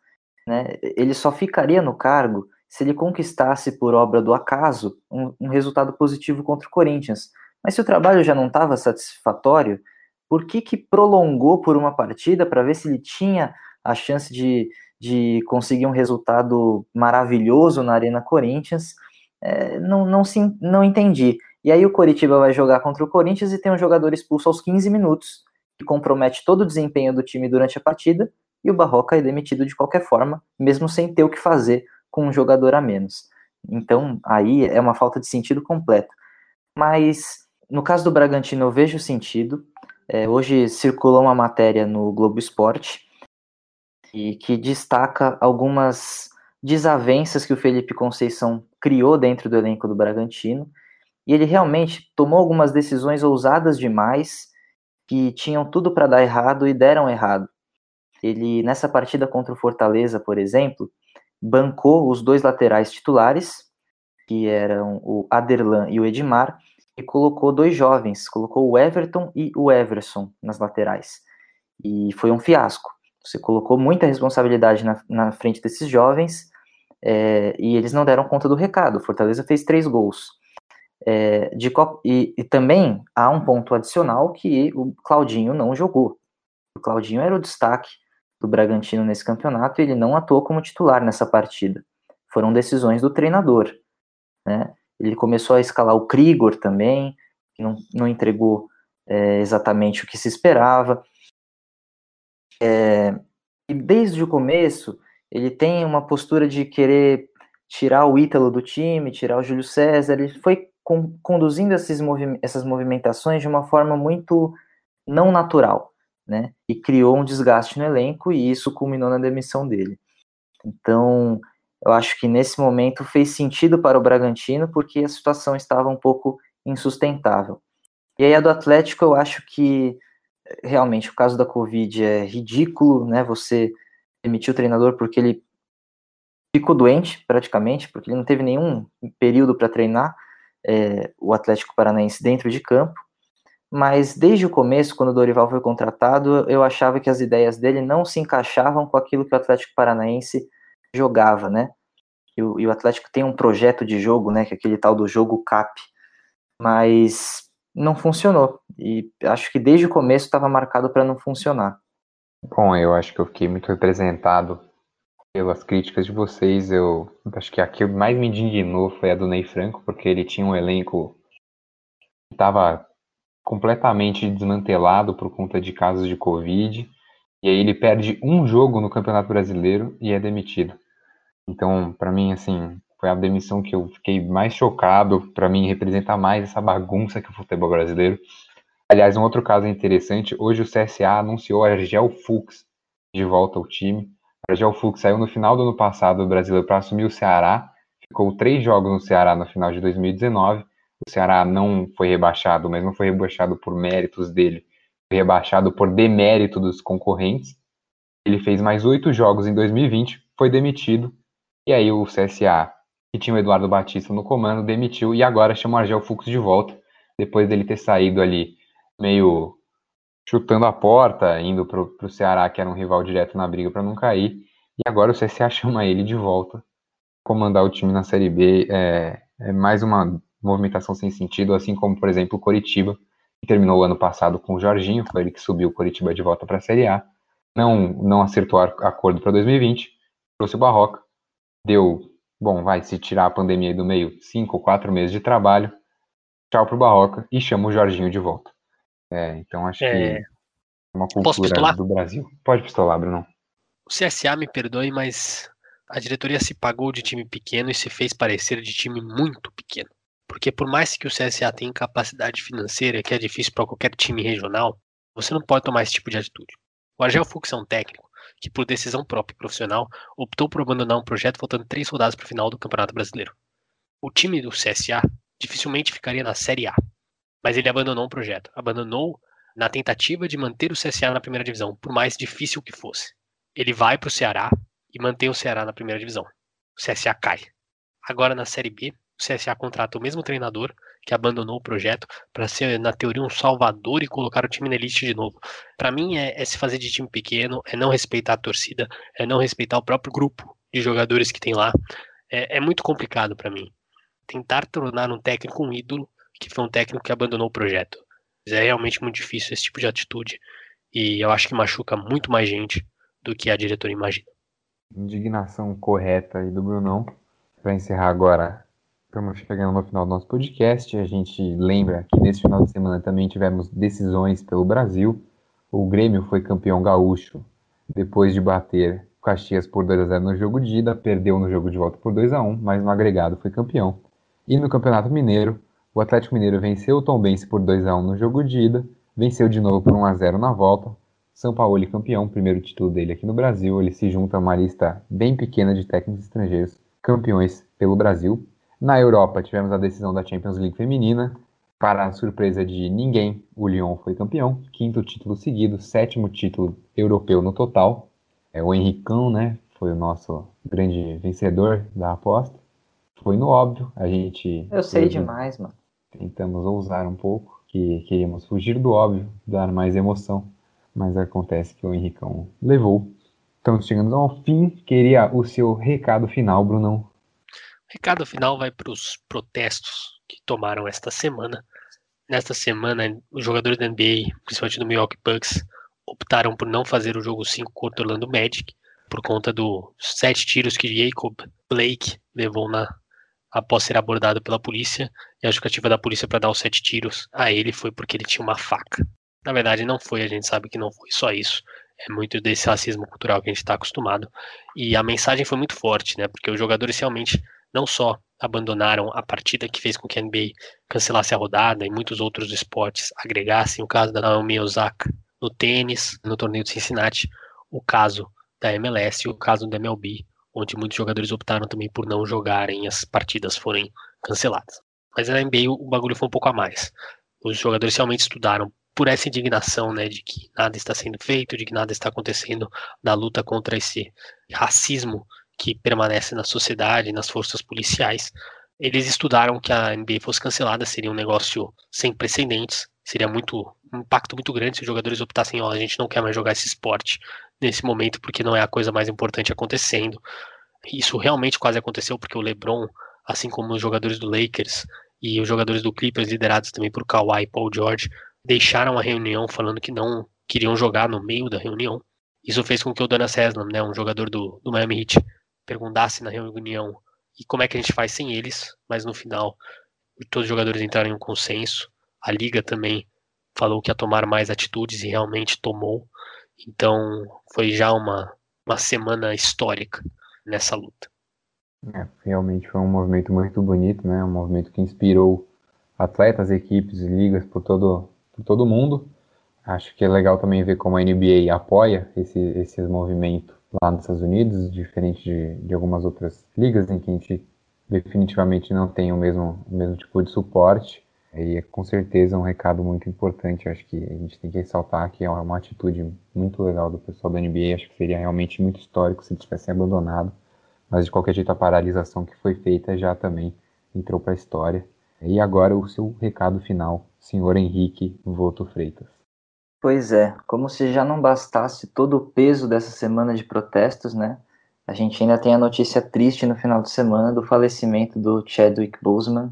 Né? Ele só ficaria no cargo se ele conquistasse por obra do acaso um, um resultado positivo contra o Corinthians. Mas se o trabalho já não estava satisfatório, por que, que prolongou por uma partida para ver se ele tinha a chance de, de conseguir um resultado maravilhoso na Arena Corinthians. É, não, não, se, não entendi. E aí o Coritiba vai jogar contra o Corinthians e tem um jogador expulso aos 15 minutos, que compromete todo o desempenho do time durante a partida, e o Barroca é demitido de qualquer forma, mesmo sem ter o que fazer com um jogador a menos. Então, aí é uma falta de sentido completa. Mas, no caso do Bragantino, eu vejo sentido. É, hoje circulou uma matéria no Globo Esporte e que destaca algumas desavenças que o Felipe Conceição criou dentro do elenco do Bragantino. E ele realmente tomou algumas decisões ousadas demais que tinham tudo para dar errado e deram errado. Ele, nessa partida contra o Fortaleza, por exemplo, bancou os dois laterais titulares, que eram o Aderlan e o Edmar, e colocou dois jovens, colocou o Everton e o Everson nas laterais. E foi um fiasco. Você colocou muita responsabilidade na, na frente desses jovens é, e eles não deram conta do recado. Fortaleza fez três gols. É, de, e, e, também há um ponto adicional que o Claudinho não jogou. O Claudinho era o destaque do Bragantino nesse campeonato e ele não atuou como titular nessa partida. Foram decisões do treinador. Né? Ele começou a escalar o Krigor também, que não, não entregou é, exatamente o que se esperava. É, e desde o começo, ele tem uma postura de querer tirar o Ítalo do time, tirar o Júlio César. Ele foi com, conduzindo esses movi essas movimentações de uma forma muito não natural, né? E criou um desgaste no elenco e isso culminou na demissão dele. Então, eu acho que nesse momento fez sentido para o Bragantino porque a situação estava um pouco insustentável. E aí a do Atlético eu acho que realmente o caso da Covid é ridículo, né? Você demitiu o treinador porque ele ficou doente praticamente, porque ele não teve nenhum período para treinar é, o Atlético Paranaense dentro de campo. Mas desde o começo, quando o Dorival foi contratado, eu achava que as ideias dele não se encaixavam com aquilo que o Atlético Paranaense jogava, né? E o, e o Atlético tem um projeto de jogo, né? Que é aquele tal do jogo CAP. Mas não funcionou. E acho que desde o começo estava marcado para não funcionar. Bom, eu acho que eu fiquei muito representado pelas críticas de vocês. Eu acho que a que mais me indignou foi a do Ney Franco, porque ele tinha um elenco que estava completamente desmantelado por conta de casos de Covid. E aí ele perde um jogo no Campeonato Brasileiro e é demitido. Então, para mim, assim, foi a demissão que eu fiquei mais chocado. Para mim, representa mais essa bagunça que o futebol brasileiro. Aliás, um outro caso interessante: hoje o CSA anunciou a Argel Fux de volta ao time. A Fux saiu no final do ano passado do brasileiro para assumir o Ceará. Ficou três jogos no Ceará no final de 2019. O Ceará não foi rebaixado, mas não foi rebaixado por méritos dele, foi rebaixado por demérito dos concorrentes. Ele fez mais oito jogos em 2020, foi demitido. E aí o CSA que tinha o Eduardo Batista no comando, demitiu e agora chama o Argel Fux de volta, depois dele ter saído ali meio chutando a porta, indo para o Ceará, que era um rival direto na briga para não cair, e agora o CSA chama ele de volta, comandar o time na Série B, é, é mais uma movimentação sem sentido, assim como, por exemplo, o Coritiba, que terminou o ano passado com o Jorginho, foi ele que subiu o Coritiba de volta para a Série A, não, não acertou acordo para 2020, trouxe o Barroca, deu bom, vai se tirar a pandemia aí do meio, cinco quatro meses de trabalho, tchau pro Barroca e chama o Jorginho de volta. É, então acho é... que é uma cultura do Brasil. Pode pistolar, Bruno. O CSA me perdoe, mas a diretoria se pagou de time pequeno e se fez parecer de time muito pequeno. Porque por mais que o CSA tenha capacidade financeira, que é difícil para qualquer time regional, você não pode tomar esse tipo de atitude. O Argel Fux é um técnico que, por decisão própria e profissional, optou por abandonar um projeto faltando três rodadas para o final do Campeonato Brasileiro. O time do CSA dificilmente ficaria na Série A, mas ele abandonou um projeto. Abandonou na tentativa de manter o CSA na primeira divisão, por mais difícil que fosse. Ele vai para o Ceará e mantém o Ceará na primeira divisão. O CSA cai. Agora na Série B, o CSA contrata o mesmo treinador que abandonou o projeto para ser, na teoria, um salvador e colocar o time na elite de novo. Para mim, é, é, se fazer de time pequeno, é não respeitar a torcida, é não respeitar o próprio grupo de jogadores que tem lá. É, é muito complicado para mim. Tentar tornar um técnico um ídolo, que foi um técnico que abandonou o projeto. É realmente muito difícil esse tipo de atitude. E eu acho que machuca muito mais gente do que a diretora imagina. Indignação correta aí do Brunão. Para encerrar agora, estamos chegando no final do nosso podcast. A gente lembra que nesse final de semana também tivemos decisões pelo Brasil. O Grêmio foi campeão gaúcho depois de bater Caxias por 2 a 0 no jogo de ida, perdeu no jogo de volta por 2 a 1, mas no agregado foi campeão. E no Campeonato Mineiro, o Atlético Mineiro venceu o Tombense por 2 a 1 no jogo de ida, venceu de novo por 1 a 0 na volta. São Paulo campeão, primeiro título dele aqui no Brasil, ele se junta a uma lista bem pequena de técnicos estrangeiros campeões pelo Brasil. Na Europa tivemos a decisão da Champions League feminina, para a surpresa de ninguém, o Lyon foi campeão, quinto título seguido, sétimo título europeu no total. É, o Henricão, né, foi o nosso grande vencedor da aposta. Foi no óbvio, a gente. Eu sei demais, mano. Tentamos ousar um pouco, que queríamos fugir do óbvio, dar mais emoção, mas acontece que o Henricão levou. Estamos chegando ao fim. Queria o seu recado final, Brunão. Recado final vai para os protestos que tomaram esta semana. Nesta semana, os jogadores da NBA, principalmente do Milwaukee Bucks, optaram por não fazer o jogo 5 contra o Orlando Magic, por conta dos sete tiros que Jacob Blake levou na após ser abordado pela polícia, e a justificativa da polícia para dar os sete tiros a ele foi porque ele tinha uma faca. Na verdade, não foi, a gente sabe que não foi só isso. É muito desse racismo cultural que a gente está acostumado. E a mensagem foi muito forte, né? Porque os jogadores realmente não só abandonaram a partida que fez com que a NBA cancelasse a rodada e muitos outros esportes agregassem, o caso da Naomi Osaka no tênis, no torneio de Cincinnati, o caso da MLS e o caso da MLB, onde muitos jogadores optaram também por não jogarem, as partidas forem canceladas. Mas na NBA o bagulho foi um pouco a mais. Os jogadores realmente estudaram por essa indignação, né, de que nada está sendo feito, de que nada está acontecendo na luta contra esse racismo que permanece na sociedade, nas forças policiais. Eles estudaram que a NBA fosse cancelada, seria um negócio sem precedentes, seria muito um impacto muito grande se os jogadores optassem, ó, a gente não quer mais jogar esse esporte nesse momento porque não é a coisa mais importante acontecendo. Isso realmente quase aconteceu porque o LeBron, assim como os jogadores do Lakers e os jogadores do Clippers liderados também por Kawhi e Paul George, deixaram a reunião falando que não queriam jogar no meio da reunião. Isso fez com que o Donas Haslam, né, um jogador do, do Miami Heat, perguntasse na reunião e como é que a gente faz sem eles, mas no final todos os jogadores entraram em um consenso. A liga também falou que ia tomar mais atitudes e realmente tomou. Então foi já uma, uma semana histórica nessa luta. É, realmente foi um movimento muito bonito, né? Um movimento que inspirou atletas, equipes, ligas por todo, por todo mundo. Acho que é legal também ver como a NBA apoia esse, esses movimentos lá nos Estados Unidos, diferente de, de algumas outras ligas em que a gente definitivamente não tem o mesmo, o mesmo tipo de suporte. E é com certeza um recado muito importante. Acho que a gente tem que ressaltar que é uma atitude muito legal do pessoal da NBA. Acho que seria realmente muito histórico se eles tivessem abandonado. Mas de qualquer jeito, a paralisação que foi feita já também entrou para a história. E agora o seu recado final, senhor Henrique Voto Freitas. Pois é, como se já não bastasse todo o peso dessa semana de protestos, né? A gente ainda tem a notícia triste no final de semana do falecimento do Chadwick Boseman,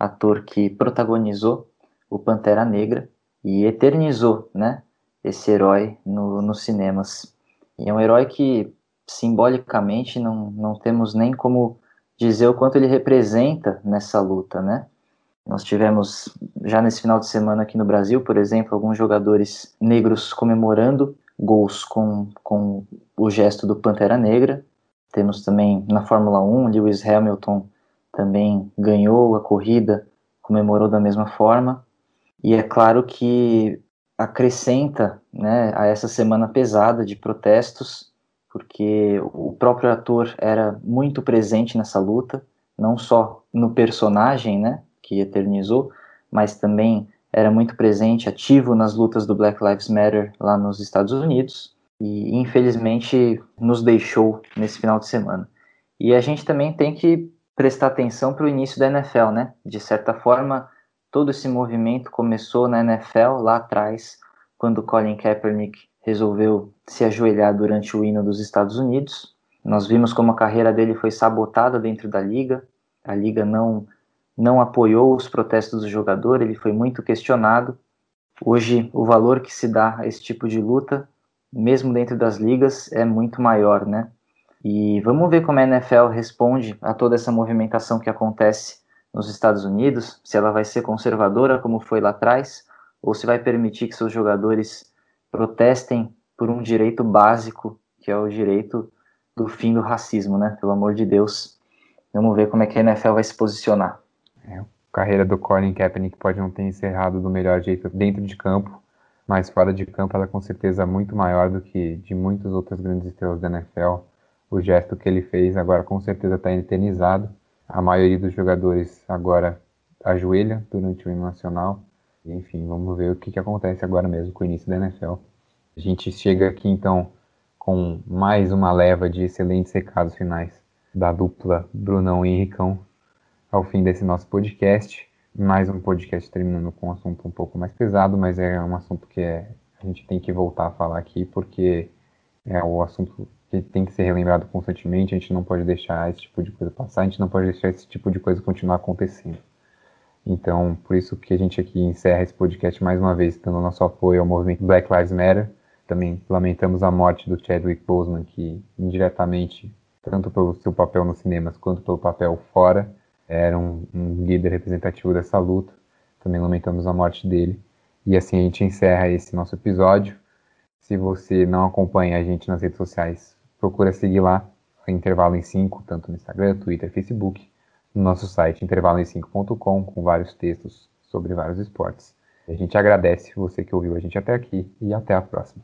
ator que protagonizou o Pantera Negra e eternizou, né, esse herói no, nos cinemas. E é um herói que, simbolicamente, não, não temos nem como dizer o quanto ele representa nessa luta, né? Nós tivemos, já nesse final de semana aqui no Brasil, por exemplo, alguns jogadores negros comemorando gols com, com o gesto do Pantera Negra. Temos também na Fórmula 1, Lewis Hamilton também ganhou a corrida, comemorou da mesma forma. E é claro que acrescenta né, a essa semana pesada de protestos, porque o próprio ator era muito presente nessa luta, não só no personagem né, que eternizou, mas também era muito presente, ativo nas lutas do Black Lives Matter lá nos Estados Unidos e infelizmente nos deixou nesse final de semana. E a gente também tem que prestar atenção para o início da NFL, né? De certa forma, todo esse movimento começou na NFL lá atrás, quando Colin Kaepernick resolveu se ajoelhar durante o hino dos Estados Unidos. Nós vimos como a carreira dele foi sabotada dentro da liga. A liga não não apoiou os protestos do jogador, ele foi muito questionado Hoje, o valor que se dá a esse tipo de luta, mesmo dentro das ligas, é muito maior, né? E vamos ver como a NFL responde a toda essa movimentação que acontece nos Estados Unidos, se ela vai ser conservadora como foi lá atrás, ou se vai permitir que seus jogadores protestem por um direito básico, que é o direito do fim do racismo, né? Pelo amor de Deus. Vamos ver como é que a NFL vai se posicionar. É, a carreira do Colin Kaepernick pode não ter encerrado do melhor jeito dentro de campo, mas fora de campo ela é com certeza muito maior do que de muitas outras grandes estrelas da NFL. O gesto que ele fez agora com certeza está eternizado. A maioria dos jogadores agora ajoelha durante o hino nacional. Enfim, vamos ver o que, que acontece agora mesmo com o início da NFL. A gente chega aqui então com mais uma leva de excelentes recados finais da dupla Brunão e Henricão ao fim desse nosso podcast. Mais um podcast terminando com um assunto um pouco mais pesado, mas é um assunto que é, a gente tem que voltar a falar aqui porque é o assunto que tem que ser relembrado constantemente. A gente não pode deixar esse tipo de coisa passar, a gente não pode deixar esse tipo de coisa continuar acontecendo. Então, por isso que a gente aqui encerra esse podcast mais uma vez, dando nosso apoio ao movimento Black Lives Matter. Também lamentamos a morte do Chadwick Boseman, que indiretamente, tanto pelo seu papel nos cinemas quanto pelo papel fora, era um, um líder representativo dessa luta. Também lamentamos a morte dele. E assim a gente encerra esse nosso episódio. Se você não acompanha a gente nas redes sociais, procura seguir lá, Intervalo em 5, tanto no Instagram, Twitter, Facebook, no nosso site intervaloem5.com, com vários textos sobre vários esportes. A gente agradece você que ouviu a gente até aqui e até a próxima.